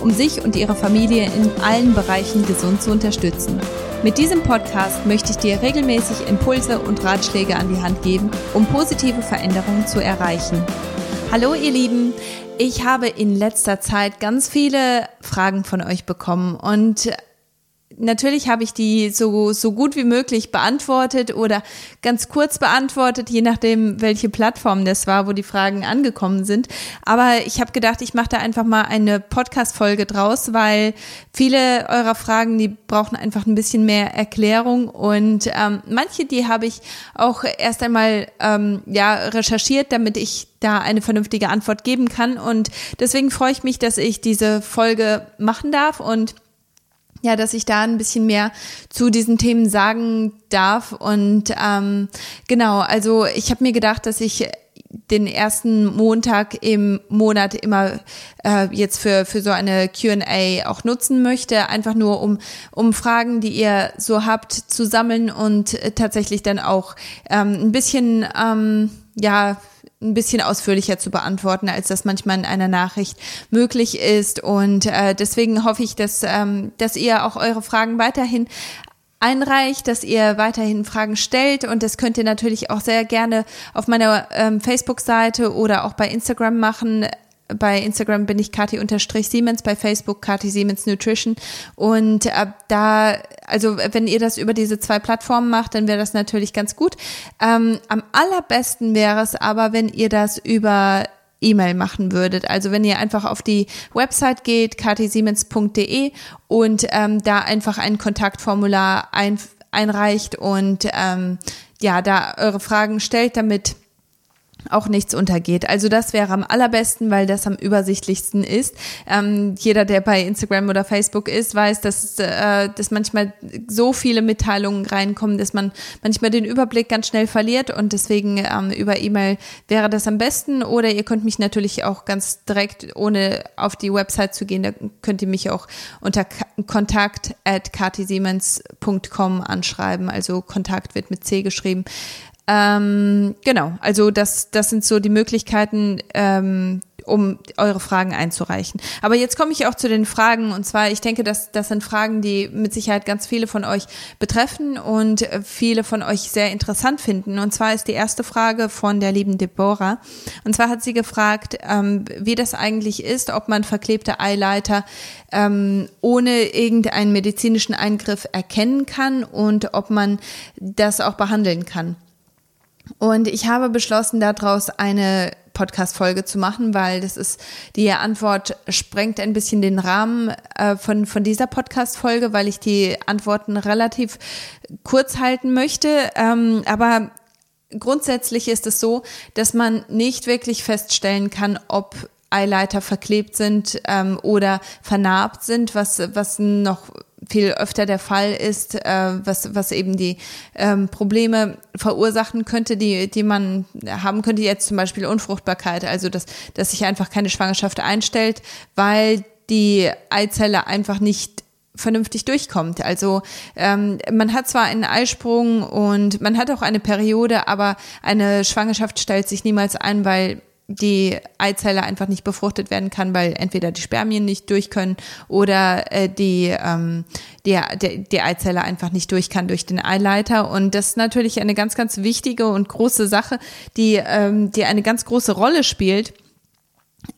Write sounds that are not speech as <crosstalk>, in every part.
um sich und ihre Familie in allen Bereichen gesund zu unterstützen. Mit diesem Podcast möchte ich dir regelmäßig Impulse und Ratschläge an die Hand geben, um positive Veränderungen zu erreichen. Hallo ihr Lieben, ich habe in letzter Zeit ganz viele Fragen von euch bekommen und natürlich habe ich die so, so gut wie möglich beantwortet oder ganz kurz beantwortet, je nachdem, welche Plattform das war, wo die Fragen angekommen sind. Aber ich habe gedacht, ich mache da einfach mal eine Podcast-Folge draus, weil viele eurer Fragen, die brauchen einfach ein bisschen mehr Erklärung und ähm, manche, die habe ich auch erst einmal ähm, ja recherchiert, damit ich da eine vernünftige Antwort geben kann. Und deswegen freue ich mich, dass ich diese Folge machen darf und ja, dass ich da ein bisschen mehr zu diesen Themen sagen darf. Und ähm, genau, also ich habe mir gedacht, dass ich den ersten Montag im Monat immer äh, jetzt für für so eine Q&A auch nutzen möchte, einfach nur um um Fragen, die ihr so habt, zu sammeln und äh, tatsächlich dann auch ähm, ein bisschen ähm, ja ein bisschen ausführlicher zu beantworten, als das manchmal in einer Nachricht möglich ist. Und äh, deswegen hoffe ich, dass, ähm, dass ihr auch eure Fragen weiterhin einreicht, dass ihr weiterhin Fragen stellt und das könnt ihr natürlich auch sehr gerne auf meiner ähm, Facebook-Seite oder auch bei Instagram machen bei Instagram bin ich Kati-Siemens, bei Facebook Kati Siemens Nutrition. Und äh, da, also wenn ihr das über diese zwei Plattformen macht, dann wäre das natürlich ganz gut. Ähm, am allerbesten wäre es aber, wenn ihr das über E-Mail machen würdet. Also wenn ihr einfach auf die Website geht, katisiemens.de und ähm, da einfach ein Kontaktformular ein, einreicht und ähm, ja, da eure Fragen stellt, damit auch nichts untergeht. Also das wäre am allerbesten, weil das am übersichtlichsten ist. Ähm, jeder, der bei Instagram oder Facebook ist, weiß, dass, äh, dass manchmal so viele Mitteilungen reinkommen, dass man manchmal den Überblick ganz schnell verliert und deswegen ähm, über E-Mail wäre das am besten. Oder ihr könnt mich natürlich auch ganz direkt, ohne auf die Website zu gehen, da könnt ihr mich auch unter kontakt at anschreiben. Also Kontakt wird mit C geschrieben. Ähm, genau, also das, das sind so die Möglichkeiten, ähm, um eure Fragen einzureichen. Aber jetzt komme ich auch zu den Fragen und zwar, ich denke, dass das sind Fragen, die mit Sicherheit ganz viele von euch betreffen und viele von euch sehr interessant finden. Und zwar ist die erste Frage von der lieben Deborah. Und zwar hat sie gefragt, ähm, wie das eigentlich ist, ob man verklebte Eileiter ähm, ohne irgendeinen medizinischen Eingriff erkennen kann und ob man das auch behandeln kann. Und ich habe beschlossen, daraus eine Podcast-Folge zu machen, weil das ist, die Antwort sprengt ein bisschen den Rahmen äh, von, von dieser Podcast-Folge, weil ich die Antworten relativ kurz halten möchte. Ähm, aber grundsätzlich ist es so, dass man nicht wirklich feststellen kann, ob Eileiter verklebt sind ähm, oder vernarbt sind, was, was noch viel öfter der Fall ist, äh, was, was eben die ähm, Probleme verursachen könnte, die, die man haben könnte, jetzt zum Beispiel Unfruchtbarkeit, also dass, dass sich einfach keine Schwangerschaft einstellt, weil die Eizelle einfach nicht vernünftig durchkommt. Also ähm, man hat zwar einen Eisprung und man hat auch eine Periode, aber eine Schwangerschaft stellt sich niemals ein, weil die Eizelle einfach nicht befruchtet werden kann, weil entweder die Spermien nicht durch können oder äh, die, ähm, die, die, die Eizelle einfach nicht durch kann durch den Eileiter. Und das ist natürlich eine ganz, ganz wichtige und große Sache, die, ähm, die eine ganz große Rolle spielt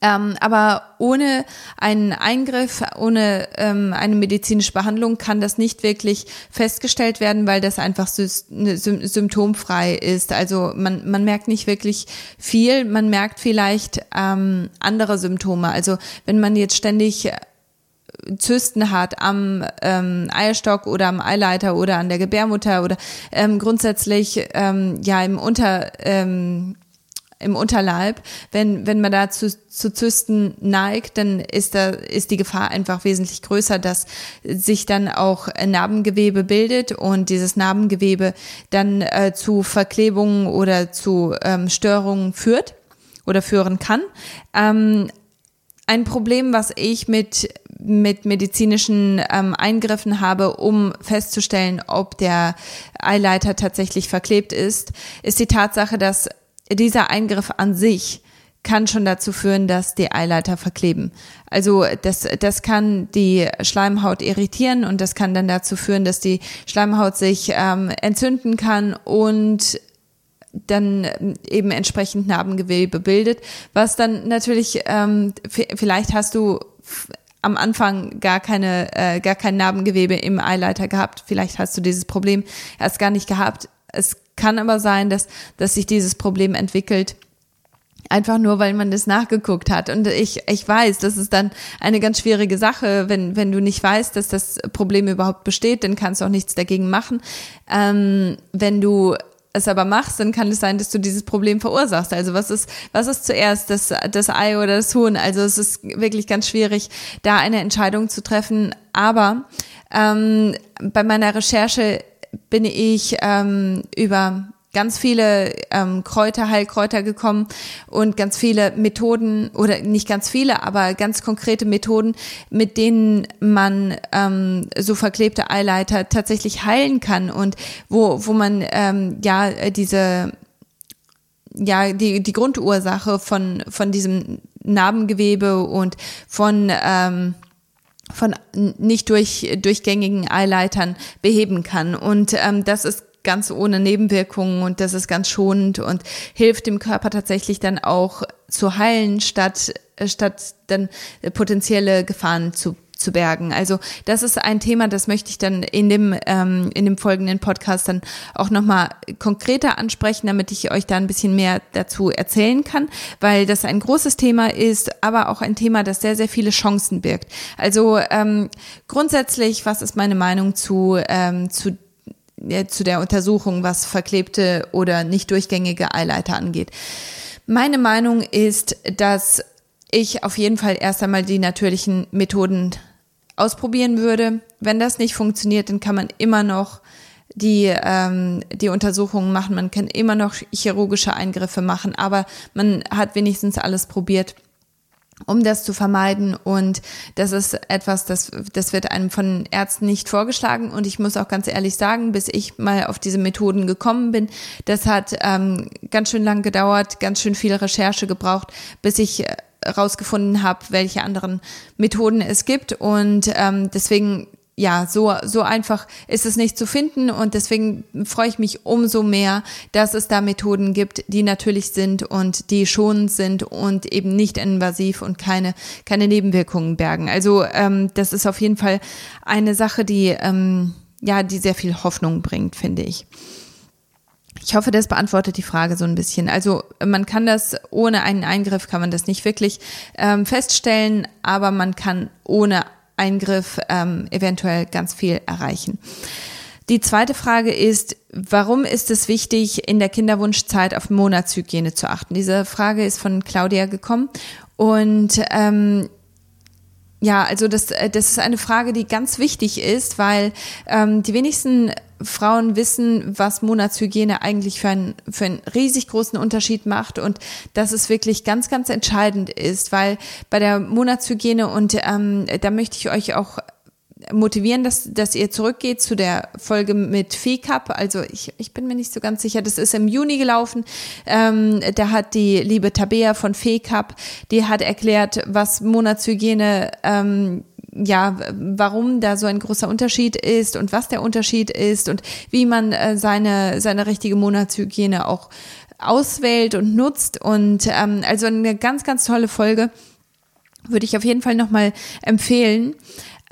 Ähm, aber ohne einen Eingriff, ohne ähm, eine medizinische Behandlung kann das nicht wirklich festgestellt werden, weil das einfach ne, symptomfrei ist. Also man, man merkt nicht wirklich viel, man merkt vielleicht ähm, andere Symptome. Also wenn man jetzt ständig äh, Zysten hat am ähm, Eierstock oder am Eileiter oder an der Gebärmutter oder ähm, grundsätzlich ähm, ja im Unter ähm, im Unterleib. Wenn, wenn man da zu, zu Zysten neigt, dann ist da, ist die Gefahr einfach wesentlich größer, dass sich dann auch Narbengewebe bildet und dieses Narbengewebe dann äh, zu Verklebungen oder zu ähm, Störungen führt oder führen kann. Ähm, ein Problem, was ich mit mit medizinischen ähm, Eingriffen habe, um festzustellen, ob der Eileiter tatsächlich verklebt ist, ist die Tatsache, dass dieser Eingriff an sich kann schon dazu führen, dass die Eileiter verkleben. Also das, das kann die Schleimhaut irritieren und das kann dann dazu führen, dass die Schleimhaut sich ähm, entzünden kann und dann eben entsprechend Narbengewebe bildet, was dann natürlich, ähm, vielleicht hast du am Anfang gar keine, äh, gar kein Narbengewebe im Eileiter gehabt, vielleicht hast du dieses Problem erst gar nicht gehabt. Es kann aber sein, dass, dass sich dieses Problem entwickelt, einfach nur, weil man das nachgeguckt hat. Und ich, ich weiß, das ist dann eine ganz schwierige Sache, wenn, wenn du nicht weißt, dass das Problem überhaupt besteht, dann kannst du auch nichts dagegen machen. Ähm, wenn du es aber machst, dann kann es sein, dass du dieses Problem verursachst. Also was ist, was ist zuerst, das, das Ei oder das Huhn? Also es ist wirklich ganz schwierig, da eine Entscheidung zu treffen. Aber ähm, bei meiner Recherche bin ich ähm, über ganz viele ähm, Kräuter, Heilkräuter gekommen und ganz viele Methoden oder nicht ganz viele, aber ganz konkrete Methoden, mit denen man ähm, so verklebte Eileiter tatsächlich heilen kann und wo, wo man ähm, ja diese ja die die Grundursache von von diesem Narbengewebe und von ähm, von nicht durch, durchgängigen Eileitern beheben kann. Und ähm, das ist ganz ohne Nebenwirkungen und das ist ganz schonend und hilft dem Körper tatsächlich dann auch zu heilen, statt, statt dann potenzielle Gefahren zu zu bergen. Also das ist ein Thema, das möchte ich dann in dem ähm, in dem folgenden Podcast dann auch noch mal konkreter ansprechen, damit ich euch da ein bisschen mehr dazu erzählen kann, weil das ein großes Thema ist, aber auch ein Thema, das sehr sehr viele Chancen birgt. Also ähm, grundsätzlich, was ist meine Meinung zu ähm, zu zu der Untersuchung, was verklebte oder nicht durchgängige Eileiter angeht. Meine Meinung ist, dass ich auf jeden Fall erst einmal die natürlichen Methoden ausprobieren würde. Wenn das nicht funktioniert, dann kann man immer noch die, ähm, die Untersuchungen machen, man kann immer noch chirurgische Eingriffe machen, aber man hat wenigstens alles probiert um das zu vermeiden. Und das ist etwas, das, das wird einem von Ärzten nicht vorgeschlagen. Und ich muss auch ganz ehrlich sagen, bis ich mal auf diese Methoden gekommen bin, das hat ähm, ganz schön lang gedauert, ganz schön viel Recherche gebraucht, bis ich äh, rausgefunden habe, welche anderen Methoden es gibt. Und ähm, deswegen ja, so, so einfach ist es nicht zu finden und deswegen freue ich mich umso mehr, dass es da Methoden gibt, die natürlich sind und die schonend sind und eben nicht invasiv und keine, keine Nebenwirkungen bergen. Also ähm, das ist auf jeden Fall eine Sache, die, ähm, ja, die sehr viel Hoffnung bringt, finde ich. Ich hoffe, das beantwortet die Frage so ein bisschen. Also man kann das ohne einen Eingriff kann man das nicht wirklich ähm, feststellen, aber man kann ohne Eingriff ähm, eventuell ganz viel erreichen. Die zweite Frage ist, warum ist es wichtig, in der Kinderwunschzeit auf Monatshygiene zu achten? Diese Frage ist von Claudia gekommen und ähm, ja, also das, das ist eine Frage, die ganz wichtig ist, weil ähm, die wenigsten Frauen wissen, was Monatshygiene eigentlich für, einen für einen riesig großen Unterschied macht und dass es wirklich ganz, ganz entscheidend ist, weil bei der Monatshygiene und ähm, da möchte ich euch auch motivieren, dass, dass ihr zurückgeht zu der Folge mit Fee Cup. Also ich, ich bin mir nicht so ganz sicher, das ist im Juni gelaufen. Ähm, da hat die liebe Tabea von Fee Cup, die hat erklärt, was Monatshygiene ähm, ja, warum da so ein großer Unterschied ist und was der Unterschied ist und wie man äh, seine, seine richtige Monatshygiene auch auswählt und nutzt. Und ähm, also eine ganz, ganz tolle Folge. Würde ich auf jeden Fall nochmal empfehlen.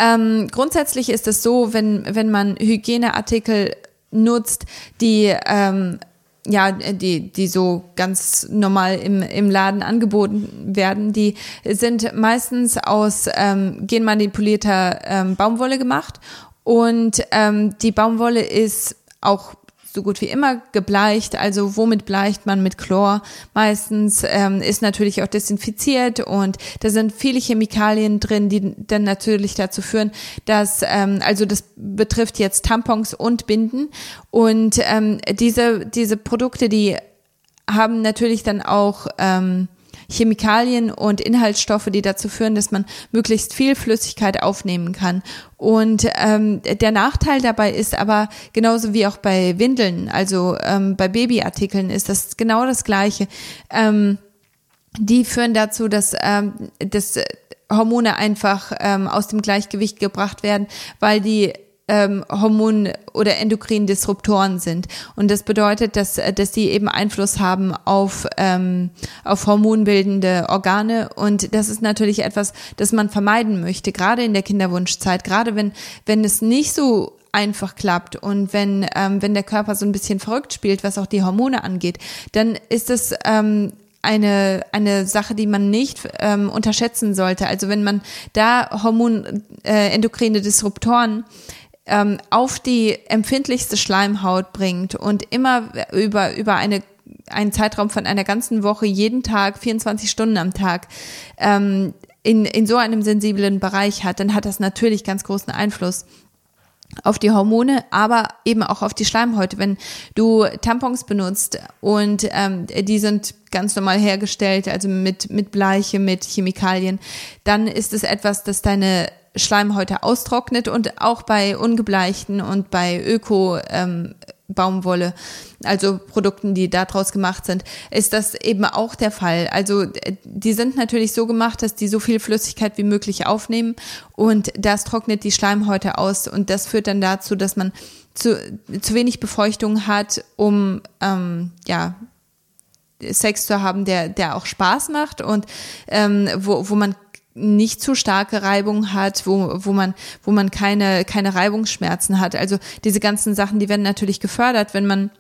Ähm, grundsätzlich ist es so, wenn, wenn man Hygieneartikel nutzt, die ähm, ja, die, die so ganz normal im, im Laden angeboten werden, die sind meistens aus ähm, genmanipulierter ähm, Baumwolle gemacht. Und ähm, die Baumwolle ist auch so gut wie immer gebleicht. Also womit bleicht man mit Chlor? Meistens ähm, ist natürlich auch desinfiziert und da sind viele Chemikalien drin, die dann natürlich dazu führen, dass ähm, also das betrifft jetzt Tampons und Binden und ähm, diese diese Produkte, die haben natürlich dann auch ähm, Chemikalien und Inhaltsstoffe, die dazu führen, dass man möglichst viel Flüssigkeit aufnehmen kann. Und ähm, der Nachteil dabei ist aber genauso wie auch bei Windeln, also ähm, bei Babyartikeln ist das genau das Gleiche. Ähm, die führen dazu, dass, ähm, dass Hormone einfach ähm, aus dem Gleichgewicht gebracht werden, weil die ähm, Hormon- oder Endokrin-Disruptoren sind. Und das bedeutet, dass, äh, dass die eben Einfluss haben auf, ähm, auf hormonbildende Organe. Und das ist natürlich etwas, das man vermeiden möchte, gerade in der Kinderwunschzeit, gerade wenn, wenn es nicht so einfach klappt und wenn, ähm, wenn der Körper so ein bisschen verrückt spielt, was auch die Hormone angeht, dann ist es ähm, eine, eine Sache, die man nicht ähm, unterschätzen sollte. Also wenn man da Hormon, äh, endokrine Disruptoren ähm, auf die empfindlichste Schleimhaut bringt und immer über, über eine einen Zeitraum von einer ganzen Woche jeden Tag, 24 Stunden am Tag, ähm, in, in so einem sensiblen Bereich hat, dann hat das natürlich ganz großen Einfluss auf die Hormone, aber eben auch auf die Schleimhäute. Wenn du Tampons benutzt und ähm, die sind ganz normal hergestellt, also mit, mit Bleiche, mit Chemikalien, dann ist es etwas, das deine Schleimhäute austrocknet und auch bei ungebleichten und bei Öko ähm, Baumwolle, also Produkten, die daraus gemacht sind, ist das eben auch der Fall. Also die sind natürlich so gemacht, dass die so viel Flüssigkeit wie möglich aufnehmen und das trocknet die Schleimhäute aus und das führt dann dazu, dass man zu, zu wenig Befeuchtung hat, um ähm, ja Sex zu haben, der der auch Spaß macht und ähm, wo wo man nicht zu starke Reibung hat, wo, wo man, wo man keine, keine Reibungsschmerzen hat. Also diese ganzen Sachen, die werden natürlich gefördert, wenn man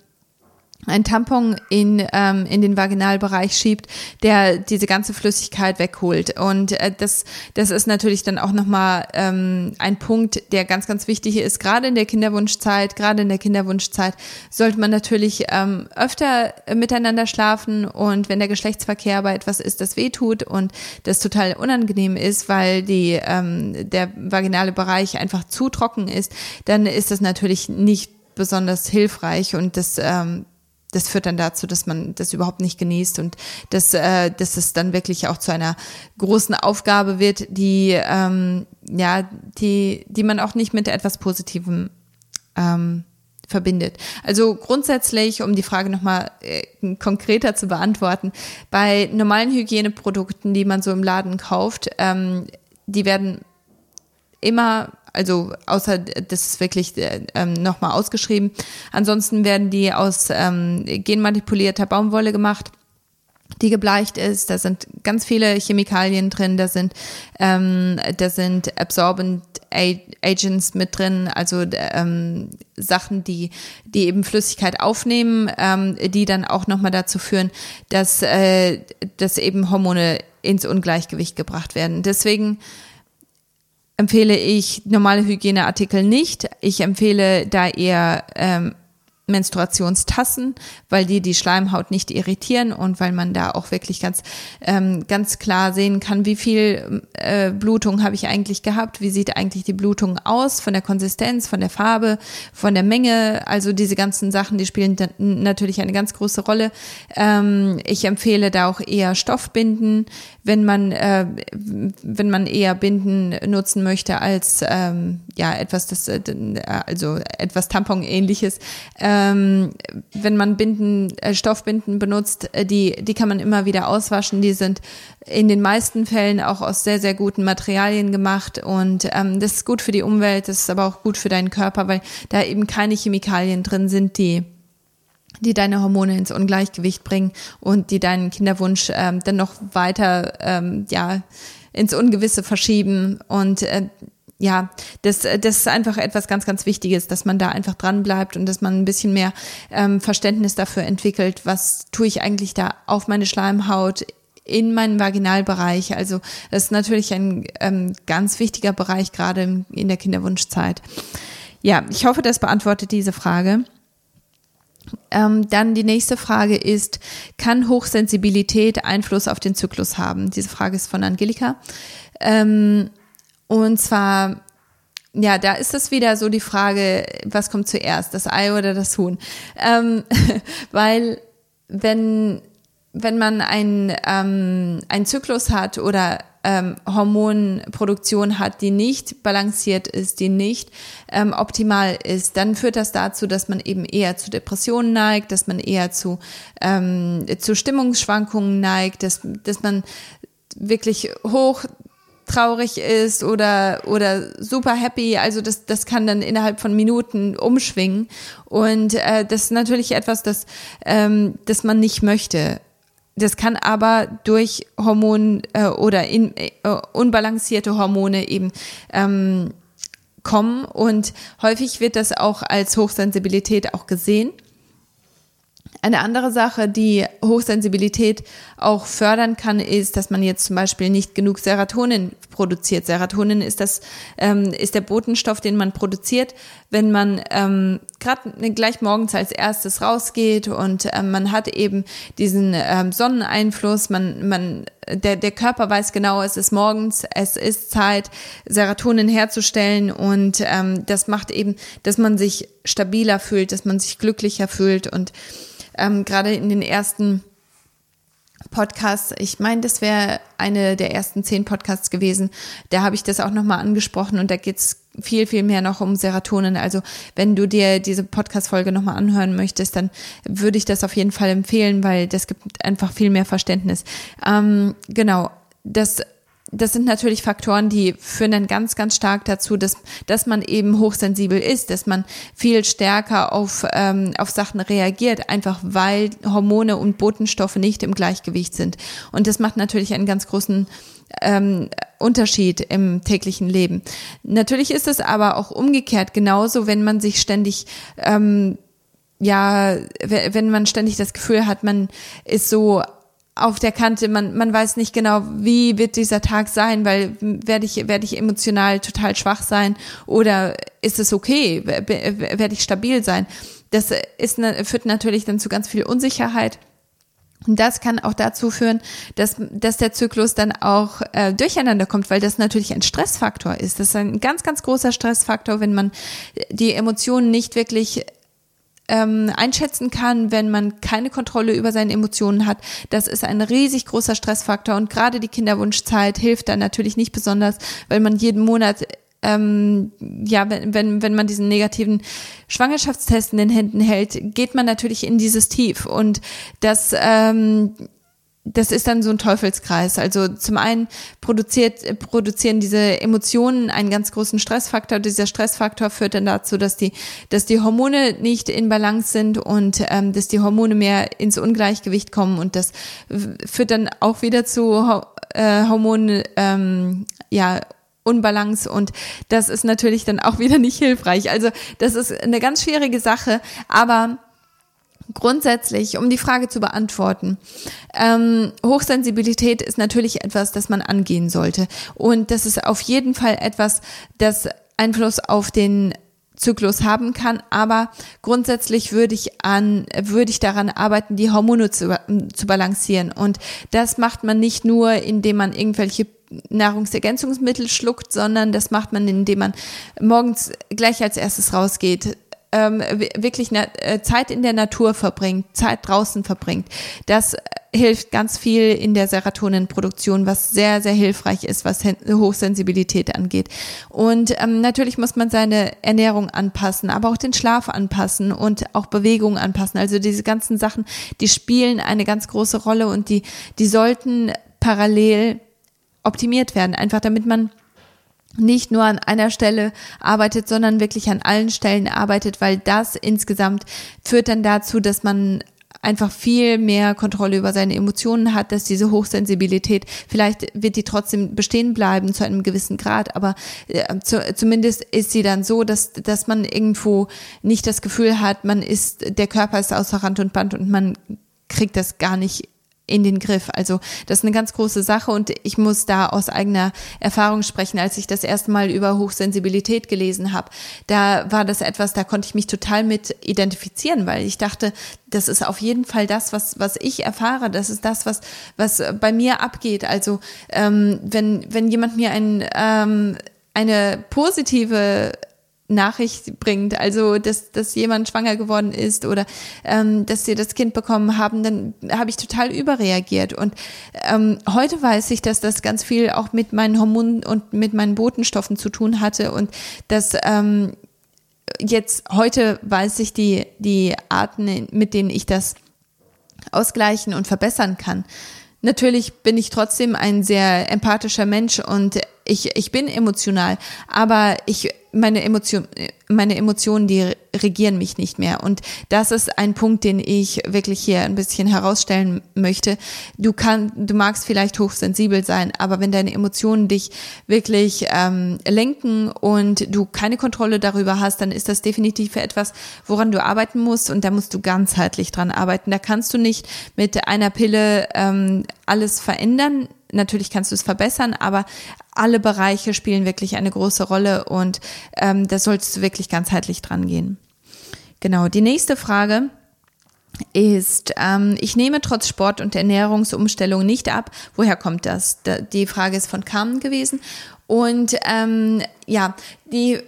ein Tampon in, ähm, in den Vaginalbereich schiebt, der diese ganze Flüssigkeit wegholt. Und äh, das, das ist natürlich dann auch nochmal ähm, ein Punkt, der ganz, ganz wichtig ist. Gerade in der Kinderwunschzeit, gerade in der Kinderwunschzeit sollte man natürlich ähm, öfter miteinander schlafen und wenn der Geschlechtsverkehr aber etwas ist, das weh tut und das total unangenehm ist, weil die, ähm, der vaginale Bereich einfach zu trocken ist, dann ist das natürlich nicht besonders hilfreich und das ähm, das führt dann dazu, dass man das überhaupt nicht genießt und dass, äh, dass es dann wirklich auch zu einer großen Aufgabe wird, die ähm, ja, die, die man auch nicht mit etwas Positivem ähm, verbindet. Also grundsätzlich, um die Frage nochmal äh, konkreter zu beantworten, bei normalen Hygieneprodukten, die man so im Laden kauft, ähm, die werden immer also außer das ist wirklich äh, ähm, nochmal ausgeschrieben. Ansonsten werden die aus ähm, genmanipulierter Baumwolle gemacht die gebleicht ist. Da sind ganz viele Chemikalien drin, da sind, ähm, da sind Absorbent Agents mit drin, also ähm, Sachen, die, die eben Flüssigkeit aufnehmen, ähm, die dann auch nochmal dazu führen, dass, äh, dass eben Hormone ins Ungleichgewicht gebracht werden. Deswegen empfehle ich normale Hygieneartikel nicht. Ich empfehle da eher ähm, Menstruationstassen, weil die die Schleimhaut nicht irritieren und weil man da auch wirklich ganz ähm, ganz klar sehen kann, wie viel äh, Blutung habe ich eigentlich gehabt, wie sieht eigentlich die Blutung aus von der Konsistenz, von der Farbe, von der Menge, also diese ganzen Sachen, die spielen natürlich eine ganz große Rolle. Ähm, ich empfehle da auch eher Stoffbinden, wenn man äh, wenn man eher Binden nutzen möchte als ähm, ja etwas das äh, also etwas Tampon ähnliches. Äh, ähm, wenn man Binden, äh, Stoffbinden benutzt, äh, die, die kann man immer wieder auswaschen. Die sind in den meisten Fällen auch aus sehr, sehr guten Materialien gemacht und ähm, das ist gut für die Umwelt, das ist aber auch gut für deinen Körper, weil da eben keine Chemikalien drin sind, die die deine Hormone ins Ungleichgewicht bringen und die deinen Kinderwunsch ähm, dann noch weiter ähm, ja ins Ungewisse verschieben und äh, ja, das, das ist einfach etwas ganz, ganz Wichtiges, dass man da einfach dran bleibt und dass man ein bisschen mehr ähm, Verständnis dafür entwickelt, was tue ich eigentlich da auf meine Schleimhaut in meinen Vaginalbereich. Also das ist natürlich ein ähm, ganz wichtiger Bereich, gerade in der Kinderwunschzeit. Ja, ich hoffe, das beantwortet diese Frage. Ähm, dann die nächste Frage ist, kann Hochsensibilität Einfluss auf den Zyklus haben? Diese Frage ist von Angelika. Ähm, und zwar, ja, da ist es wieder so die Frage, was kommt zuerst, das Ei oder das Huhn? Ähm, <laughs> weil wenn, wenn man ein, ähm, ein Zyklus hat oder ähm, Hormonproduktion hat, die nicht balanciert ist, die nicht ähm, optimal ist, dann führt das dazu, dass man eben eher zu Depressionen neigt, dass man eher zu, ähm, zu Stimmungsschwankungen neigt, dass, dass man wirklich hoch traurig ist oder, oder super happy. Also das, das kann dann innerhalb von Minuten umschwingen. Und äh, das ist natürlich etwas, das, ähm, das man nicht möchte. Das kann aber durch Hormon äh, oder in, äh, unbalancierte Hormone eben ähm, kommen. Und häufig wird das auch als Hochsensibilität auch gesehen. Eine andere Sache, die Hochsensibilität auch fördern kann, ist, dass man jetzt zum Beispiel nicht genug Serotonin produziert. Serotonin ist das ähm, ist der Botenstoff, den man produziert, wenn man ähm, gerade gleich morgens als erstes rausgeht und ähm, man hat eben diesen ähm, Sonneneinfluss. Man man der der Körper weiß genau, es ist morgens, es ist Zeit, Serotonin herzustellen und ähm, das macht eben, dass man sich stabiler fühlt, dass man sich glücklicher fühlt und ähm, gerade in den ersten Podcasts, ich meine, das wäre eine der ersten zehn Podcasts gewesen, da habe ich das auch nochmal angesprochen und da geht's viel, viel mehr noch um Serotonin. Also wenn du dir diese Podcast-Folge nochmal anhören möchtest, dann würde ich das auf jeden Fall empfehlen, weil das gibt einfach viel mehr Verständnis. Ähm, genau, das das sind natürlich Faktoren, die führen dann ganz, ganz stark dazu, dass, dass man eben hochsensibel ist, dass man viel stärker auf, ähm, auf Sachen reagiert, einfach weil Hormone und Botenstoffe nicht im Gleichgewicht sind. Und das macht natürlich einen ganz großen ähm, Unterschied im täglichen Leben. Natürlich ist es aber auch umgekehrt genauso, wenn man sich ständig ähm, ja, wenn man ständig das Gefühl hat, man ist so auf der Kante, man, man weiß nicht genau, wie wird dieser Tag sein, weil werde ich, werde ich emotional total schwach sein oder ist es okay, werde ich stabil sein. Das ist, führt natürlich dann zu ganz viel Unsicherheit. Und das kann auch dazu führen, dass, dass der Zyklus dann auch äh, durcheinander kommt, weil das natürlich ein Stressfaktor ist. Das ist ein ganz, ganz großer Stressfaktor, wenn man die Emotionen nicht wirklich ähm, einschätzen kann, wenn man keine Kontrolle über seine Emotionen hat. Das ist ein riesig großer Stressfaktor und gerade die Kinderwunschzeit hilft da natürlich nicht besonders, weil man jeden Monat ähm, ja, wenn, wenn, wenn man diesen negativen Schwangerschaftstest in den Händen hält, geht man natürlich in dieses Tief. Und das ähm, das ist dann so ein Teufelskreis. Also zum einen produziert, produzieren diese Emotionen einen ganz großen Stressfaktor. Dieser Stressfaktor führt dann dazu, dass die, dass die Hormone nicht in Balance sind und ähm, dass die Hormone mehr ins Ungleichgewicht kommen und das führt dann auch wieder zu äh, Hormonen, ähm, ja, Unbalance und das ist natürlich dann auch <laughs> wieder nicht hilfreich. Also das ist eine ganz schwierige Sache, aber Grundsätzlich, um die Frage zu beantworten, ähm, Hochsensibilität ist natürlich etwas, das man angehen sollte. Und das ist auf jeden Fall etwas, das Einfluss auf den Zyklus haben kann, aber grundsätzlich würde ich an, würde ich daran arbeiten, die Hormone zu, zu balancieren. Und das macht man nicht nur, indem man irgendwelche Nahrungsergänzungsmittel schluckt, sondern das macht man, indem man morgens gleich als erstes rausgeht, ähm, wirklich äh, Zeit in der Natur verbringt, Zeit draußen verbringt. Das hilft ganz viel in der Serotoninproduktion, was sehr, sehr hilfreich ist, was Hochsensibilität angeht. Und ähm, natürlich muss man seine Ernährung anpassen, aber auch den Schlaf anpassen und auch Bewegung anpassen. Also diese ganzen Sachen, die spielen eine ganz große Rolle und die, die sollten parallel optimiert werden, einfach damit man nicht nur an einer Stelle arbeitet, sondern wirklich an allen Stellen arbeitet, weil das insgesamt führt dann dazu, dass man einfach viel mehr Kontrolle über seine Emotionen hat, dass diese Hochsensibilität, vielleicht wird die trotzdem bestehen bleiben zu einem gewissen Grad, aber äh, zu, zumindest ist sie dann so, dass, dass man irgendwo nicht das Gefühl hat, man ist, der Körper ist außer Rand und Band und man kriegt das gar nicht in den Griff. Also das ist eine ganz große Sache und ich muss da aus eigener Erfahrung sprechen, als ich das erste Mal über Hochsensibilität gelesen habe. Da war das etwas, da konnte ich mich total mit identifizieren, weil ich dachte, das ist auf jeden Fall das, was, was ich erfahre. Das ist das, was, was bei mir abgeht. Also ähm, wenn, wenn jemand mir ein, ähm, eine positive Nachricht bringt, also dass, dass jemand schwanger geworden ist oder ähm, dass sie das Kind bekommen haben, dann habe ich total überreagiert. Und ähm, heute weiß ich, dass das ganz viel auch mit meinen Hormonen und mit meinen Botenstoffen zu tun hatte und dass ähm, jetzt heute weiß ich die, die Arten, mit denen ich das ausgleichen und verbessern kann. Natürlich bin ich trotzdem ein sehr empathischer Mensch und ich, ich bin emotional, aber ich meine Emotion, meine Emotionen, die regieren mich nicht mehr. Und das ist ein Punkt, den ich wirklich hier ein bisschen herausstellen möchte. Du kannst, du magst vielleicht hochsensibel sein, aber wenn deine Emotionen dich wirklich ähm, lenken und du keine Kontrolle darüber hast, dann ist das definitiv etwas, woran du arbeiten musst. Und da musst du ganzheitlich dran arbeiten. Da kannst du nicht mit einer Pille ähm, alles verändern natürlich kannst du es verbessern, aber alle Bereiche spielen wirklich eine große Rolle und ähm, da solltest du wirklich ganzheitlich dran gehen. Genau, die nächste Frage ist, ähm, ich nehme trotz Sport- und Ernährungsumstellung nicht ab. Woher kommt das? Die Frage ist von Carmen gewesen. Und ähm, ja, die,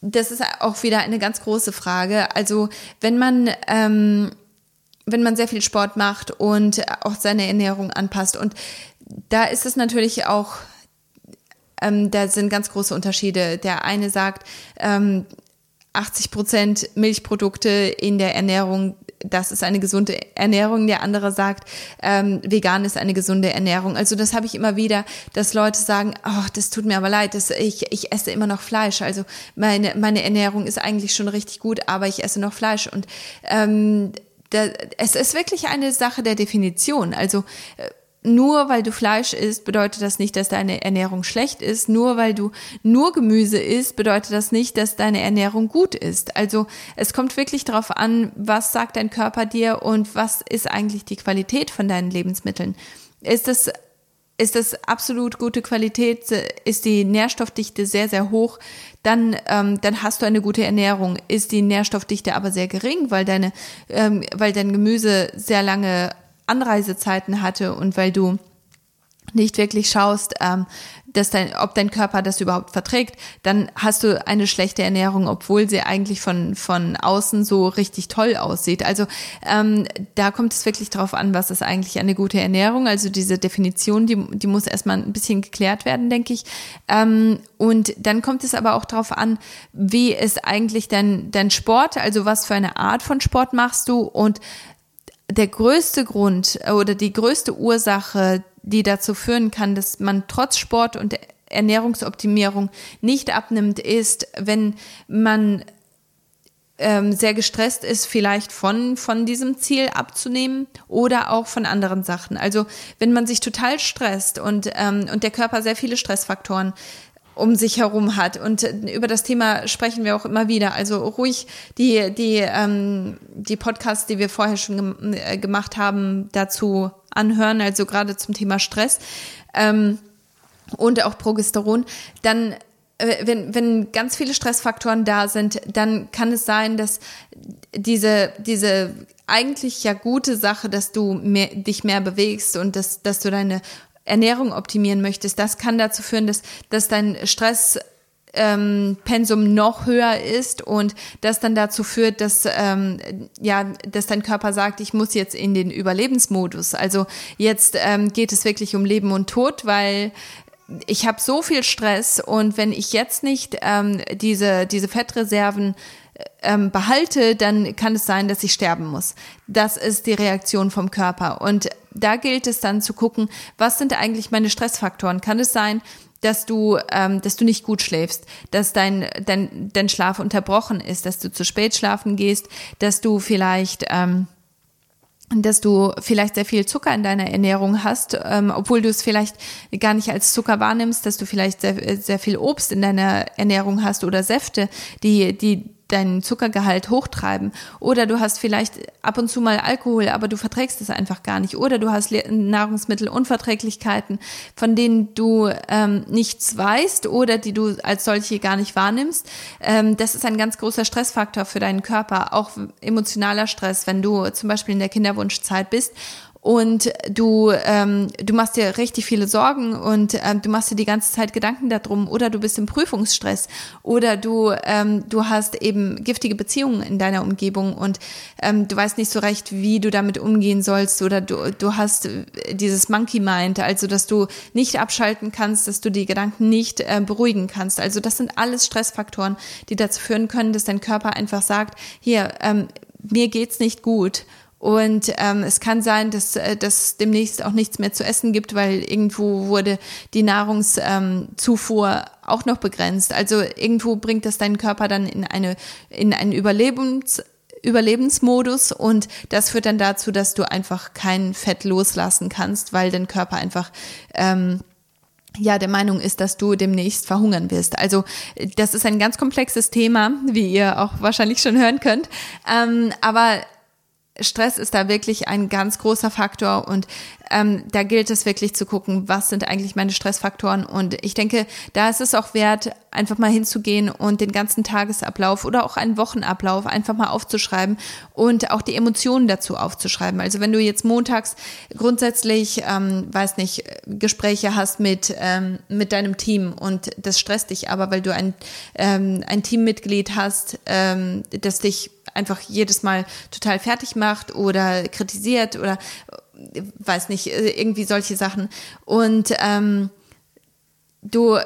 das ist auch wieder eine ganz große Frage. Also wenn man ähm, wenn man sehr viel Sport macht und auch seine Ernährung anpasst und da ist es natürlich auch, ähm, da sind ganz große Unterschiede. Der eine sagt, ähm, 80 Prozent Milchprodukte in der Ernährung, das ist eine gesunde Ernährung. Der andere sagt, ähm, vegan ist eine gesunde Ernährung. Also das habe ich immer wieder, dass Leute sagen, oh, das tut mir aber leid, dass ich, ich esse immer noch Fleisch. Also meine, meine Ernährung ist eigentlich schon richtig gut, aber ich esse noch Fleisch. Und ähm, da, es ist wirklich eine Sache der Definition. Also äh, nur weil du Fleisch isst, bedeutet das nicht, dass deine Ernährung schlecht ist. Nur weil du nur Gemüse isst, bedeutet das nicht, dass deine Ernährung gut ist. Also es kommt wirklich darauf an, was sagt dein Körper dir und was ist eigentlich die Qualität von deinen Lebensmitteln. Ist das ist das absolut gute Qualität, ist die Nährstoffdichte sehr, sehr hoch, dann, ähm, dann hast du eine gute Ernährung. Ist die Nährstoffdichte aber sehr gering, weil deine, ähm, weil dein Gemüse sehr lange Anreisezeiten hatte und weil du nicht wirklich schaust, ähm, dass dein, ob dein Körper das überhaupt verträgt, dann hast du eine schlechte Ernährung, obwohl sie eigentlich von, von außen so richtig toll aussieht. Also ähm, da kommt es wirklich darauf an, was ist eigentlich eine gute Ernährung. Also diese Definition, die, die muss erstmal ein bisschen geklärt werden, denke ich. Ähm, und dann kommt es aber auch darauf an, wie ist eigentlich dein, dein Sport, also was für eine Art von Sport machst du und der größte Grund äh, oder die größte Ursache, die dazu führen kann, dass man trotz Sport und Ernährungsoptimierung nicht abnimmt, ist, wenn man ähm, sehr gestresst ist, vielleicht von, von diesem Ziel abzunehmen oder auch von anderen Sachen. Also wenn man sich total stresst und, ähm, und der Körper sehr viele Stressfaktoren um sich herum hat. Und über das Thema sprechen wir auch immer wieder. Also ruhig die, die, ähm, die Podcasts, die wir vorher schon gem äh, gemacht haben, dazu anhören, also gerade zum Thema Stress ähm, und auch Progesteron, dann äh, wenn, wenn ganz viele Stressfaktoren da sind, dann kann es sein, dass diese, diese eigentlich ja gute Sache, dass du mehr, dich mehr bewegst und dass, dass du deine Ernährung optimieren möchtest, das kann dazu führen, dass, dass dein Stress ähm, Pensum noch höher ist und das dann dazu führt, dass ähm, ja, dass dein Körper sagt, ich muss jetzt in den Überlebensmodus. Also jetzt ähm, geht es wirklich um Leben und Tod, weil ich habe so viel Stress und wenn ich jetzt nicht ähm, diese diese Fettreserven ähm, behalte, dann kann es sein, dass ich sterben muss. Das ist die Reaktion vom Körper. Und da gilt es dann zu gucken, was sind eigentlich meine Stressfaktoren? Kann es sein, dass du, ähm, dass du nicht gut schläfst, dass dein, dein, dein Schlaf unterbrochen ist, dass du zu spät schlafen gehst, dass du vielleicht ähm, dass du vielleicht sehr viel Zucker in deiner Ernährung hast, ähm, obwohl du es vielleicht gar nicht als Zucker wahrnimmst, dass du vielleicht sehr, sehr viel Obst in deiner Ernährung hast oder Säfte, die, die deinen Zuckergehalt hochtreiben. Oder du hast vielleicht ab und zu mal Alkohol, aber du verträgst es einfach gar nicht. Oder du hast Nahrungsmittelunverträglichkeiten, von denen du ähm, nichts weißt oder die du als solche gar nicht wahrnimmst. Ähm, das ist ein ganz großer Stressfaktor für deinen Körper, auch emotionaler Stress, wenn du zum Beispiel in der Kinderwunschzeit bist und du, ähm, du machst dir richtig viele Sorgen und ähm, du machst dir die ganze Zeit Gedanken darum oder du bist im Prüfungsstress oder du, ähm, du hast eben giftige Beziehungen in deiner Umgebung und ähm, du weißt nicht so recht, wie du damit umgehen sollst oder du, du hast dieses Monkey Mind, also dass du nicht abschalten kannst, dass du die Gedanken nicht äh, beruhigen kannst. Also das sind alles Stressfaktoren, die dazu führen können, dass dein Körper einfach sagt, hier, ähm, mir geht's nicht gut und ähm, es kann sein, dass äh, dass demnächst auch nichts mehr zu essen gibt, weil irgendwo wurde die Nahrungszufuhr ähm, auch noch begrenzt. Also irgendwo bringt das deinen Körper dann in eine in einen Überlebens Überlebensmodus und das führt dann dazu, dass du einfach kein Fett loslassen kannst, weil dein Körper einfach ähm, ja der Meinung ist, dass du demnächst verhungern wirst. Also das ist ein ganz komplexes Thema, wie ihr auch wahrscheinlich schon hören könnt. Ähm, aber Stress ist da wirklich ein ganz großer Faktor und ähm, da gilt es wirklich zu gucken, was sind eigentlich meine Stressfaktoren. Und ich denke, da ist es auch wert, einfach mal hinzugehen und den ganzen Tagesablauf oder auch einen Wochenablauf einfach mal aufzuschreiben und auch die Emotionen dazu aufzuschreiben. Also wenn du jetzt montags grundsätzlich, ähm, weiß nicht, Gespräche hast mit, ähm, mit deinem Team und das stresst dich aber, weil du ein, ähm, ein Teammitglied hast, ähm, das dich einfach jedes Mal total fertig macht oder kritisiert oder weiß nicht, irgendwie solche Sachen. Und ähm, du,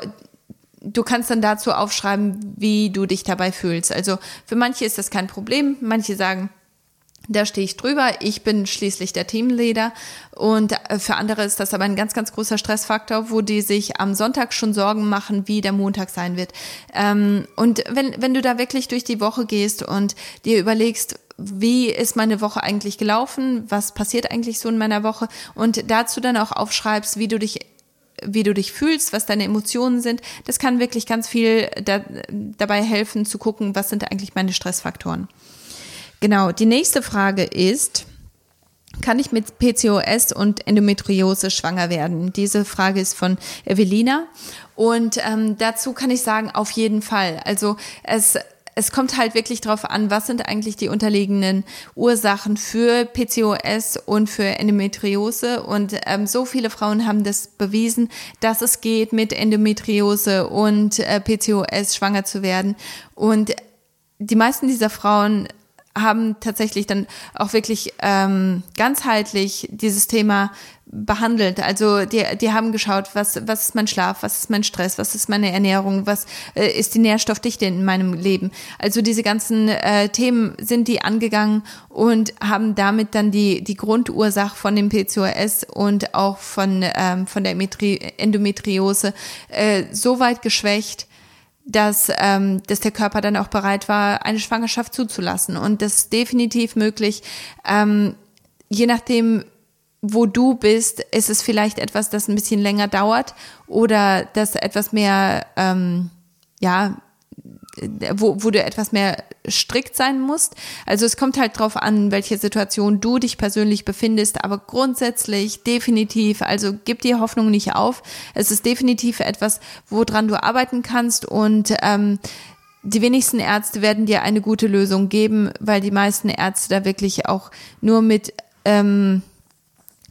du kannst dann dazu aufschreiben, wie du dich dabei fühlst. Also für manche ist das kein Problem. Manche sagen, da stehe ich drüber. Ich bin schließlich der Teamleader. Und äh, für andere ist das aber ein ganz, ganz großer Stressfaktor, wo die sich am Sonntag schon Sorgen machen, wie der Montag sein wird. Ähm, und wenn, wenn du da wirklich durch die Woche gehst und dir überlegst, wie ist meine Woche eigentlich gelaufen? Was passiert eigentlich so in meiner Woche? Und dazu dann auch aufschreibst, wie du dich wie du dich fühlst, was deine Emotionen sind. Das kann wirklich ganz viel da, dabei helfen zu gucken, was sind eigentlich meine Stressfaktoren. Genau, die nächste Frage ist, kann ich mit PCOS und Endometriose schwanger werden? Diese Frage ist von Evelina. Und ähm, dazu kann ich sagen, auf jeden Fall. Also es es kommt halt wirklich darauf an, was sind eigentlich die unterliegenden Ursachen für PCOS und für Endometriose. Und ähm, so viele Frauen haben das bewiesen, dass es geht, mit Endometriose und äh, PCOS schwanger zu werden. Und die meisten dieser Frauen haben tatsächlich dann auch wirklich ähm, ganzheitlich dieses Thema behandelt. Also die, die haben geschaut, was, was ist mein Schlaf, was ist mein Stress, was ist meine Ernährung, was äh, ist die Nährstoffdichte in meinem Leben. Also diese ganzen äh, Themen sind die angegangen und haben damit dann die, die Grundursache von dem PCOS und auch von, ähm, von der Endometriose äh, so weit geschwächt, dass, ähm, dass der Körper dann auch bereit war, eine Schwangerschaft zuzulassen. Und das ist definitiv möglich. Ähm, je nachdem, wo du bist, ist es vielleicht etwas, das ein bisschen länger dauert oder das etwas mehr, ähm, ja, wo, wo du etwas mehr strikt sein musst. Also es kommt halt drauf an, welche Situation du dich persönlich befindest, aber grundsätzlich definitiv, also gib dir Hoffnung nicht auf. Es ist definitiv etwas, woran du arbeiten kannst und ähm, die wenigsten Ärzte werden dir eine gute Lösung geben, weil die meisten Ärzte da wirklich auch nur mit ähm,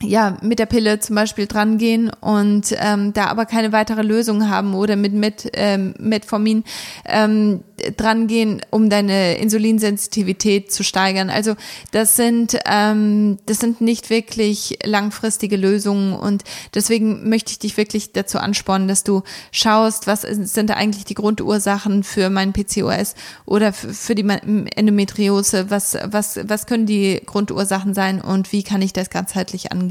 ja, mit der Pille zum Beispiel drangehen und ähm, da aber keine weitere Lösung haben oder mit, mit ähm, Metformin ähm, drangehen, um deine Insulinsensitivität zu steigern. Also das sind ähm, das sind nicht wirklich langfristige Lösungen und deswegen möchte ich dich wirklich dazu anspornen, dass du schaust, was sind eigentlich die Grundursachen für mein PCOS oder für die Endometriose, was was was können die Grundursachen sein und wie kann ich das ganzheitlich angehen?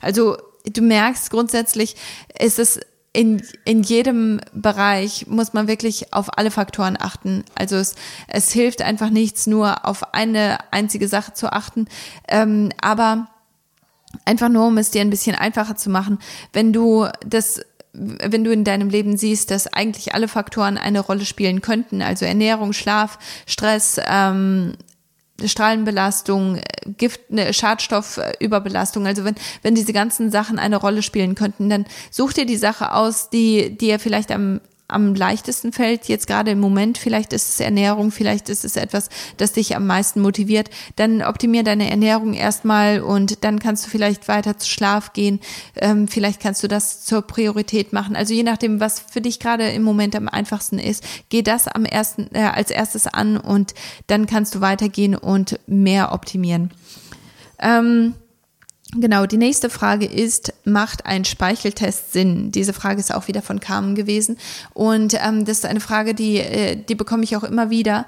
Also du merkst grundsätzlich ist es in, in jedem Bereich muss man wirklich auf alle Faktoren achten. Also es, es hilft einfach nichts, nur auf eine einzige Sache zu achten. Ähm, aber einfach nur, um es dir ein bisschen einfacher zu machen, wenn du das wenn du in deinem Leben siehst, dass eigentlich alle Faktoren eine Rolle spielen könnten, also Ernährung, Schlaf, Stress, ähm, Strahlenbelastung, Gift, eine Schadstoffüberbelastung. Also wenn, wenn diese ganzen Sachen eine Rolle spielen könnten, dann such dir die Sache aus, die dir vielleicht am am leichtesten fällt, jetzt gerade im Moment, vielleicht ist es Ernährung, vielleicht ist es etwas, das dich am meisten motiviert, dann optimier deine Ernährung erstmal und dann kannst du vielleicht weiter zu Schlaf gehen, ähm, vielleicht kannst du das zur Priorität machen. Also je nachdem, was für dich gerade im Moment am einfachsten ist, geh das am ersten, äh, als erstes an und dann kannst du weitergehen und mehr optimieren. Ähm, Genau, die nächste Frage ist, macht ein Speicheltest Sinn? Diese Frage ist auch wieder von Carmen gewesen. Und ähm, das ist eine Frage, die, äh, die bekomme ich auch immer wieder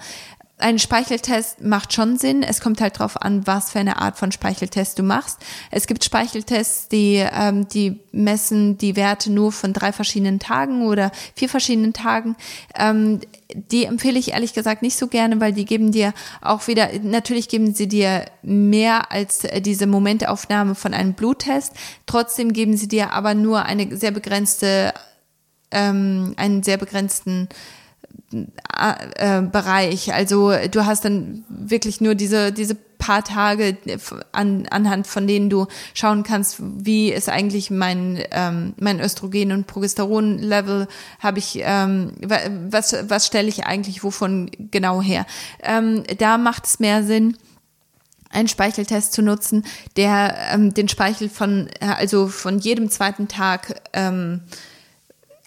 ein Speicheltest macht schon Sinn. Es kommt halt drauf an, was für eine Art von Speicheltest du machst. Es gibt Speicheltests, die, ähm, die messen die Werte nur von drei verschiedenen Tagen oder vier verschiedenen Tagen. Ähm, die empfehle ich ehrlich gesagt nicht so gerne, weil die geben dir auch wieder, natürlich geben sie dir mehr als diese Momentaufnahme von einem Bluttest. Trotzdem geben sie dir aber nur eine sehr begrenzte, ähm, einen sehr begrenzten äh, Bereich. Also du hast dann wirklich nur diese, diese paar Tage an, anhand von denen du schauen kannst, wie ist eigentlich mein, ähm, mein Östrogen- und Progesteron-Level, habe ich, ähm, was, was stelle ich eigentlich wovon genau her. Ähm, da macht es mehr Sinn, einen Speicheltest zu nutzen, der ähm, den Speichel von, also von jedem zweiten Tag ähm,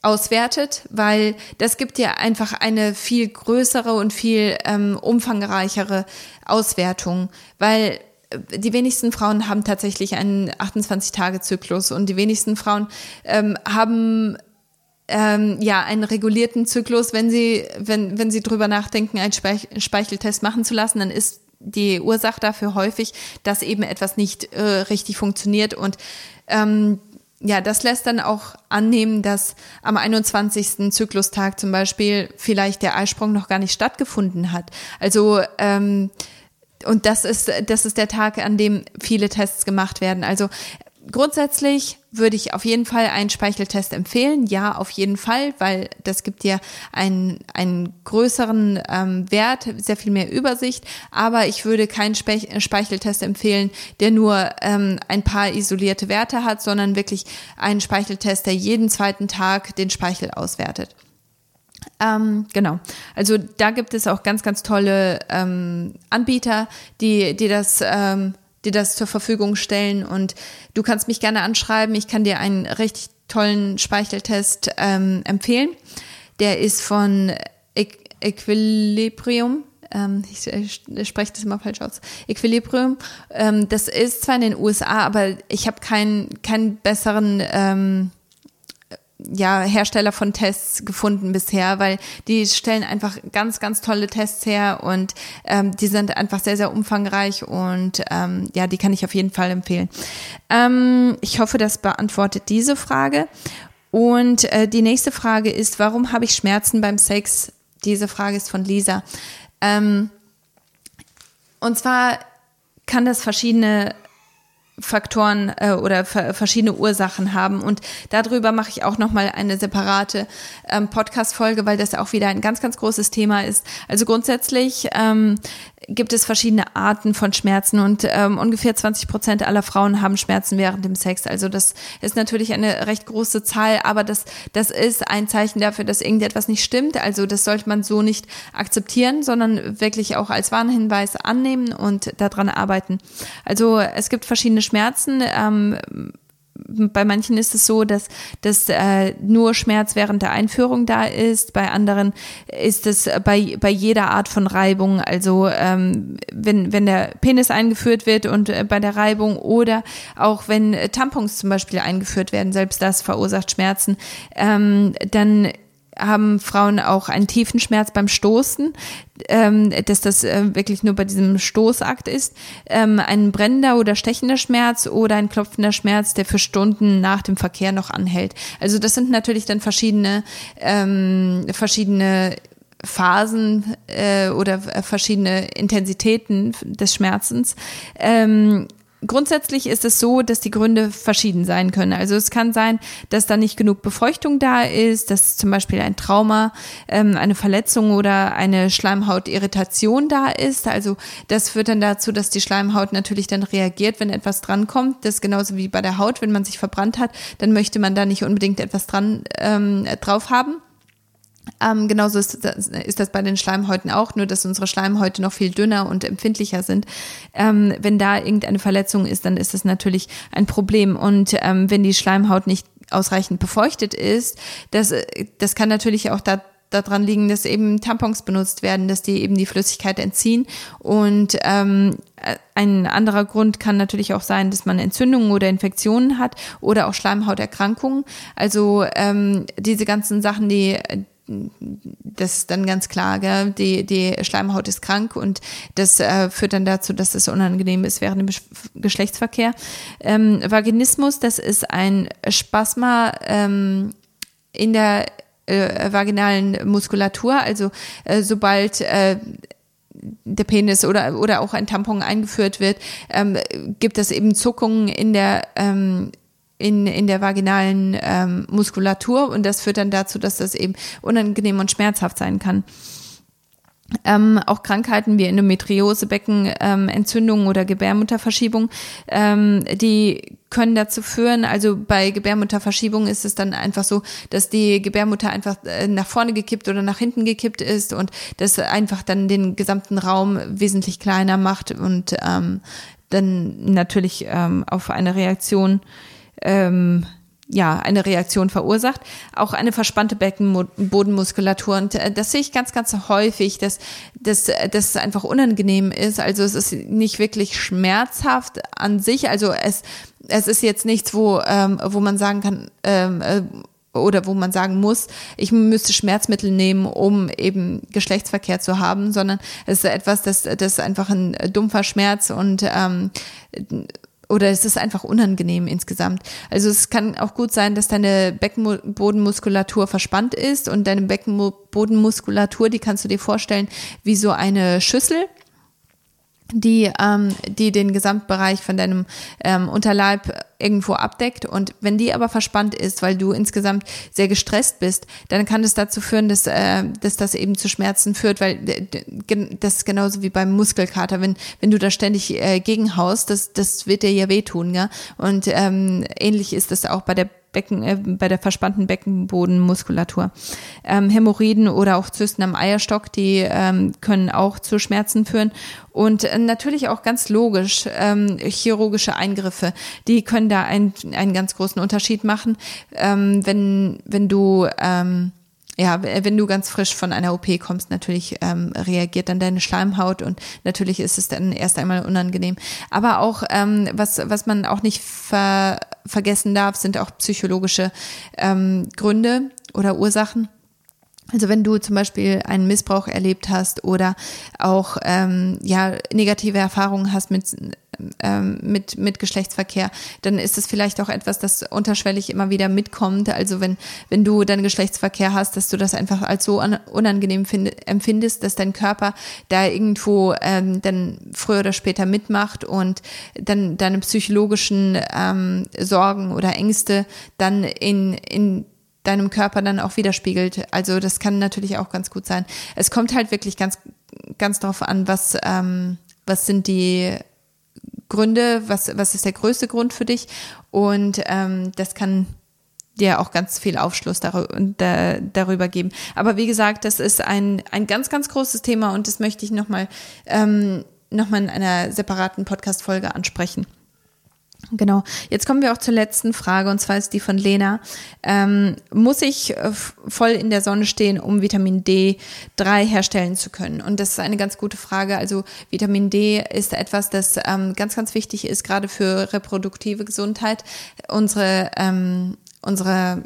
auswertet, weil das gibt dir einfach eine viel größere und viel ähm, umfangreichere Auswertung, weil äh, die wenigsten Frauen haben tatsächlich einen 28-Tage-Zyklus und die wenigsten Frauen ähm, haben ähm, ja einen regulierten Zyklus. Wenn sie, wenn, wenn sie drüber nachdenken, einen Speicheltest machen zu lassen, dann ist die Ursache dafür häufig, dass eben etwas nicht äh, richtig funktioniert und ähm, ja, das lässt dann auch annehmen, dass am 21. Zyklustag zum Beispiel vielleicht der Eisprung noch gar nicht stattgefunden hat. Also ähm, und das ist das ist der Tag, an dem viele Tests gemacht werden. Also grundsätzlich würde ich auf jeden Fall einen Speicheltest empfehlen. Ja, auf jeden Fall, weil das gibt dir einen, einen größeren ähm, Wert, sehr viel mehr Übersicht. Aber ich würde keinen Spe Speicheltest empfehlen, der nur ähm, ein paar isolierte Werte hat, sondern wirklich einen Speicheltest, der jeden zweiten Tag den Speichel auswertet. Ähm, genau. Also da gibt es auch ganz, ganz tolle ähm, Anbieter, die, die das ähm, dir das zur Verfügung stellen. Und du kannst mich gerne anschreiben. Ich kann dir einen richtig tollen Speicheltest ähm, empfehlen. Der ist von e Equilibrium. Ähm, ich, ich spreche das immer falsch aus. Equilibrium. Ähm, das ist zwar in den USA, aber ich habe keinen keinen besseren ähm, ja, Hersteller von Tests gefunden bisher, weil die stellen einfach ganz, ganz tolle Tests her und ähm, die sind einfach sehr, sehr umfangreich und ähm, ja, die kann ich auf jeden Fall empfehlen. Ähm, ich hoffe, das beantwortet diese Frage. Und äh, die nächste Frage ist, warum habe ich Schmerzen beim Sex? Diese Frage ist von Lisa. Ähm, und zwar kann das verschiedene Faktoren äh, oder verschiedene Ursachen haben. Und darüber mache ich auch nochmal eine separate ähm, Podcast-Folge, weil das auch wieder ein ganz, ganz großes Thema ist. Also grundsätzlich ähm, gibt es verschiedene Arten von Schmerzen und ähm, ungefähr 20 Prozent aller Frauen haben Schmerzen während dem Sex. Also das ist natürlich eine recht große Zahl, aber das, das ist ein Zeichen dafür, dass irgendetwas nicht stimmt. Also das sollte man so nicht akzeptieren, sondern wirklich auch als Warnhinweis annehmen und daran arbeiten. Also es gibt verschiedene Schmerzen. Ähm, bei manchen ist es so, dass, dass äh, nur Schmerz während der Einführung da ist. Bei anderen ist es bei, bei jeder Art von Reibung, also ähm, wenn, wenn der Penis eingeführt wird und äh, bei der Reibung oder auch wenn Tampons zum Beispiel eingeführt werden, selbst das verursacht Schmerzen, ähm, dann haben Frauen auch einen tiefen Schmerz beim Stoßen, ähm, dass das äh, wirklich nur bei diesem Stoßakt ist, ähm, ein brennender oder stechender Schmerz oder ein klopfender Schmerz, der für Stunden nach dem Verkehr noch anhält. Also das sind natürlich dann verschiedene ähm, verschiedene Phasen äh, oder verschiedene Intensitäten des Schmerzens. Ähm, grundsätzlich ist es so, dass die Gründe verschieden sein können. Also es kann sein, dass da nicht genug Befeuchtung da ist, dass zum Beispiel ein Trauma, ähm, eine Verletzung oder eine Schleimhautirritation da ist. Also das führt dann dazu, dass die Schleimhaut natürlich dann reagiert, wenn etwas drankommt. Das ist genauso wie bei der Haut, wenn man sich verbrannt hat, dann möchte man da nicht unbedingt etwas dran ähm, drauf haben. Ähm, genauso ist das, ist das bei den Schleimhäuten auch, nur dass unsere Schleimhäute noch viel dünner und empfindlicher sind. Ähm, wenn da irgendeine Verletzung ist, dann ist das natürlich ein Problem. Und ähm, wenn die Schleimhaut nicht ausreichend befeuchtet ist, das, das kann natürlich auch da daran liegen, dass eben Tampons benutzt werden, dass die eben die Flüssigkeit entziehen. Und ähm, ein anderer Grund kann natürlich auch sein, dass man Entzündungen oder Infektionen hat oder auch Schleimhauterkrankungen. Also ähm, diese ganzen Sachen, die das ist dann ganz klar, gell? Die, die Schleimhaut ist krank und das äh, führt dann dazu, dass es unangenehm ist während dem Geschlechtsverkehr. Ähm, Vaginismus, das ist ein Spasma ähm, in der äh, vaginalen Muskulatur, also äh, sobald äh, der Penis oder, oder auch ein Tampon eingeführt wird, ähm, gibt es eben Zuckungen in der ähm, in, in der vaginalen ähm, Muskulatur und das führt dann dazu, dass das eben unangenehm und schmerzhaft sein kann. Ähm, auch Krankheiten wie Endometriose, Beckenentzündungen ähm, oder Gebärmutterverschiebung, ähm, die können dazu führen, also bei Gebärmutterverschiebung ist es dann einfach so, dass die Gebärmutter einfach äh, nach vorne gekippt oder nach hinten gekippt ist und das einfach dann den gesamten Raum wesentlich kleiner macht und ähm, dann natürlich ähm, auf eine Reaktion ähm, ja, eine Reaktion verursacht, auch eine verspannte Beckenbodenmuskulatur. Und äh, das sehe ich ganz, ganz häufig, dass, dass, dass es einfach unangenehm ist. Also es ist nicht wirklich schmerzhaft an sich. Also es, es ist jetzt nichts, wo, ähm, wo man sagen kann, ähm, äh, oder wo man sagen muss, ich müsste Schmerzmittel nehmen, um eben Geschlechtsverkehr zu haben, sondern es ist etwas, das, das ist einfach ein dumpfer Schmerz und ähm, oder es ist einfach unangenehm insgesamt. Also es kann auch gut sein, dass deine Beckenbodenmuskulatur verspannt ist und deine Beckenbodenmuskulatur, die kannst du dir vorstellen wie so eine Schüssel die, ähm, die den Gesamtbereich von deinem ähm, Unterleib irgendwo abdeckt. Und wenn die aber verspannt ist, weil du insgesamt sehr gestresst bist, dann kann es dazu führen, dass, äh, dass das eben zu Schmerzen führt, weil das ist genauso wie beim Muskelkater. Wenn, wenn du da ständig äh, gegenhaust, das, das wird dir ja wehtun. Ja? Und ähm, ähnlich ist das auch bei der Becken, äh, bei der verspannten Beckenbodenmuskulatur. Ähm, Hämorrhoiden oder auch Zysten am Eierstock, die ähm, können auch zu Schmerzen führen. Und äh, natürlich auch ganz logisch, ähm, chirurgische Eingriffe, die können da einen, einen ganz großen Unterschied machen. Ähm, wenn, wenn du ähm, ja, wenn du ganz frisch von einer OP kommst, natürlich ähm, reagiert dann deine Schleimhaut und natürlich ist es dann erst einmal unangenehm. Aber auch, ähm, was, was man auch nicht ver vergessen darf, sind auch psychologische ähm, Gründe oder Ursachen. Also wenn du zum Beispiel einen Missbrauch erlebt hast oder auch ähm, ja negative Erfahrungen hast mit ähm, mit mit Geschlechtsverkehr, dann ist es vielleicht auch etwas, das unterschwellig immer wieder mitkommt. Also wenn wenn du dann Geschlechtsverkehr hast, dass du das einfach als so unangenehm find, empfindest, dass dein Körper da irgendwo ähm, dann früher oder später mitmacht und dann deine psychologischen ähm, Sorgen oder Ängste dann in in deinem Körper dann auch widerspiegelt. Also das kann natürlich auch ganz gut sein. Es kommt halt wirklich ganz ganz darauf an, was, ähm, was sind die Gründe, was, was ist der größte Grund für dich und ähm, das kann dir auch ganz viel Aufschluss darüber, geben. Aber wie gesagt, das ist ein, ein ganz, ganz großes Thema und das möchte ich nochmal ähm, noch in einer separaten Podcast-Folge ansprechen. Genau. Jetzt kommen wir auch zur letzten Frage und zwar ist die von Lena. Ähm, muss ich äh, voll in der Sonne stehen, um Vitamin D3 herstellen zu können? Und das ist eine ganz gute Frage. Also Vitamin D ist etwas, das ähm, ganz, ganz wichtig ist, gerade für reproduktive Gesundheit. Unsere ähm, unsere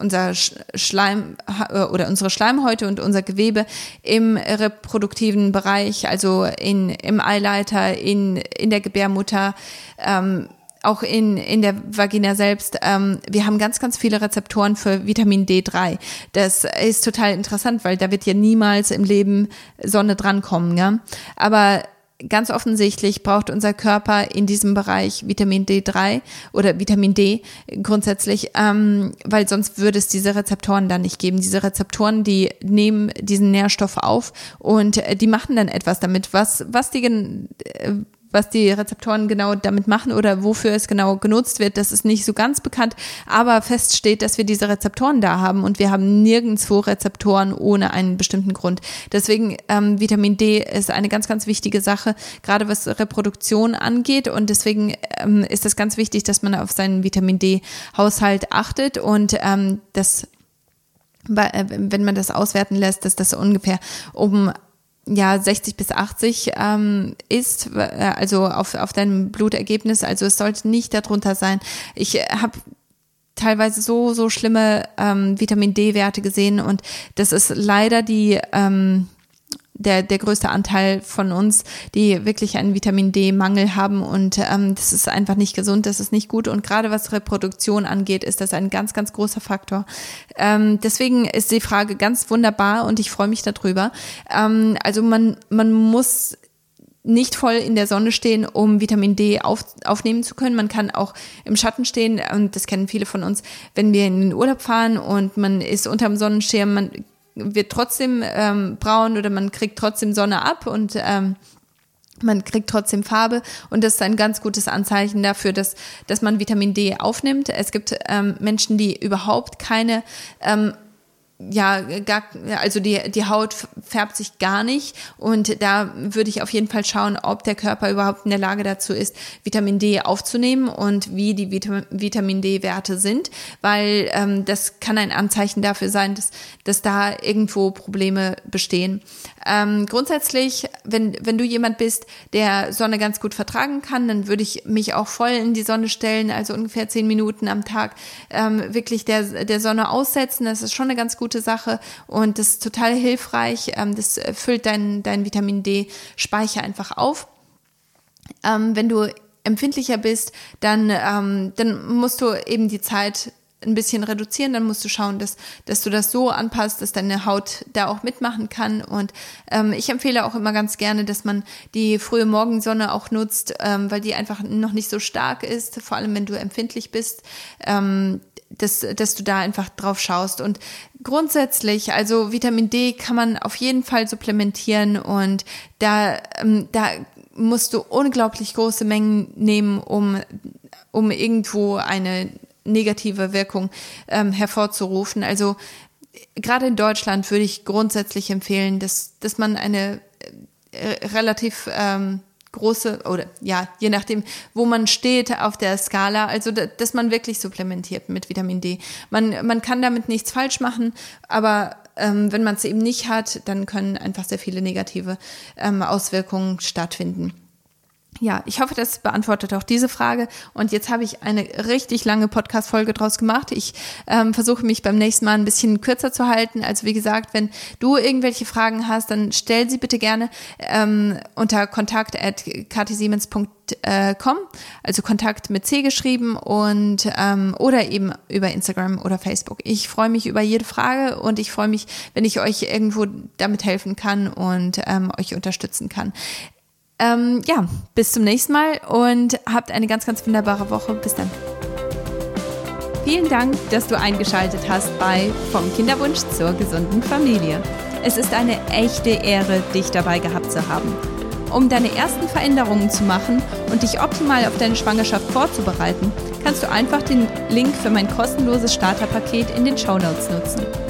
unser Schleim äh, oder unsere Schleimhäute und unser Gewebe im reproduktiven Bereich, also in, im Eileiter, in, in der Gebärmutter, ähm, auch in, in der Vagina selbst, ähm, wir haben ganz, ganz viele Rezeptoren für Vitamin D3. Das ist total interessant, weil da wird ja niemals im Leben Sonne drankommen. Ja? Aber ganz offensichtlich braucht unser Körper in diesem Bereich Vitamin D3 oder Vitamin D grundsätzlich, ähm, weil sonst würde es diese Rezeptoren dann nicht geben. Diese Rezeptoren, die nehmen diesen Nährstoff auf und äh, die machen dann etwas damit. Was, was die, äh, was die Rezeptoren genau damit machen oder wofür es genau genutzt wird, das ist nicht so ganz bekannt. Aber fest steht, dass wir diese Rezeptoren da haben und wir haben nirgendwo Rezeptoren ohne einen bestimmten Grund. Deswegen ähm, Vitamin D ist eine ganz, ganz wichtige Sache, gerade was Reproduktion angeht. Und deswegen ähm, ist es ganz wichtig, dass man auf seinen Vitamin D-Haushalt achtet und ähm, das äh, wenn man das auswerten lässt, dass das ungefähr um ja 60 bis 80 ähm, ist, äh, also auf, auf deinem Blutergebnis. Also es sollte nicht darunter sein. Ich äh, habe teilweise so, so schlimme ähm, Vitamin D-Werte gesehen und das ist leider die ähm, der, der größte Anteil von uns, die wirklich einen Vitamin D-Mangel haben und ähm, das ist einfach nicht gesund, das ist nicht gut und gerade was Reproduktion angeht, ist das ein ganz, ganz großer Faktor. Ähm, deswegen ist die Frage ganz wunderbar und ich freue mich darüber. Ähm, also man, man muss nicht voll in der Sonne stehen, um Vitamin D auf, aufnehmen zu können. Man kann auch im Schatten stehen und das kennen viele von uns, wenn wir in den Urlaub fahren und man ist unterm Sonnenschirm, man wird trotzdem ähm, braun oder man kriegt trotzdem Sonne ab und ähm, man kriegt trotzdem Farbe und das ist ein ganz gutes Anzeichen dafür, dass, dass man Vitamin D aufnimmt. Es gibt ähm, Menschen, die überhaupt keine ähm, ja, gar, also die, die Haut färbt sich gar nicht und da würde ich auf jeden Fall schauen, ob der Körper überhaupt in der Lage dazu ist, Vitamin D aufzunehmen und wie die Vitamin, Vitamin D-Werte sind, weil ähm, das kann ein Anzeichen dafür sein, dass, dass da irgendwo Probleme bestehen. Ähm, grundsätzlich, wenn, wenn du jemand bist, der Sonne ganz gut vertragen kann, dann würde ich mich auch voll in die Sonne stellen, also ungefähr zehn Minuten am Tag ähm, wirklich der, der Sonne aussetzen. Das ist schon eine ganz gute Sache und das ist total hilfreich. Ähm, das füllt deinen dein Vitamin D-Speicher einfach auf. Ähm, wenn du empfindlicher bist, dann, ähm, dann musst du eben die Zeit ein bisschen reduzieren, dann musst du schauen, dass, dass du das so anpasst, dass deine Haut da auch mitmachen kann. Und ähm, ich empfehle auch immer ganz gerne, dass man die frühe Morgensonne auch nutzt, ähm, weil die einfach noch nicht so stark ist, vor allem wenn du empfindlich bist. Ähm, dass, dass du da einfach drauf schaust. Und grundsätzlich, also Vitamin D kann man auf jeden Fall supplementieren und da, ähm, da musst du unglaublich große Mengen nehmen, um, um irgendwo eine negative Wirkung ähm, hervorzurufen. Also gerade in Deutschland würde ich grundsätzlich empfehlen, dass, dass man eine äh, relativ ähm, große oder ja, je nachdem, wo man steht auf der Skala, also dass man wirklich supplementiert mit Vitamin D. Man, man kann damit nichts falsch machen, aber ähm, wenn man es eben nicht hat, dann können einfach sehr viele negative ähm, Auswirkungen stattfinden. Ja, ich hoffe, das beantwortet auch diese Frage. Und jetzt habe ich eine richtig lange Podcast-Folge draus gemacht. Ich ähm, versuche mich beim nächsten Mal ein bisschen kürzer zu halten. Also wie gesagt, wenn du irgendwelche Fragen hast, dann stell sie bitte gerne ähm, unter kontakt.katisiemens.com, also Kontakt mit C geschrieben und ähm, oder eben über Instagram oder Facebook. Ich freue mich über jede Frage und ich freue mich, wenn ich euch irgendwo damit helfen kann und ähm, euch unterstützen kann. Ähm, ja, bis zum nächsten Mal und habt eine ganz, ganz wunderbare Woche. Bis dann. Vielen Dank, dass du eingeschaltet hast bei Vom Kinderwunsch zur gesunden Familie. Es ist eine echte Ehre, dich dabei gehabt zu haben. Um deine ersten Veränderungen zu machen und dich optimal auf deine Schwangerschaft vorzubereiten, kannst du einfach den Link für mein kostenloses Starterpaket in den Show Notes nutzen.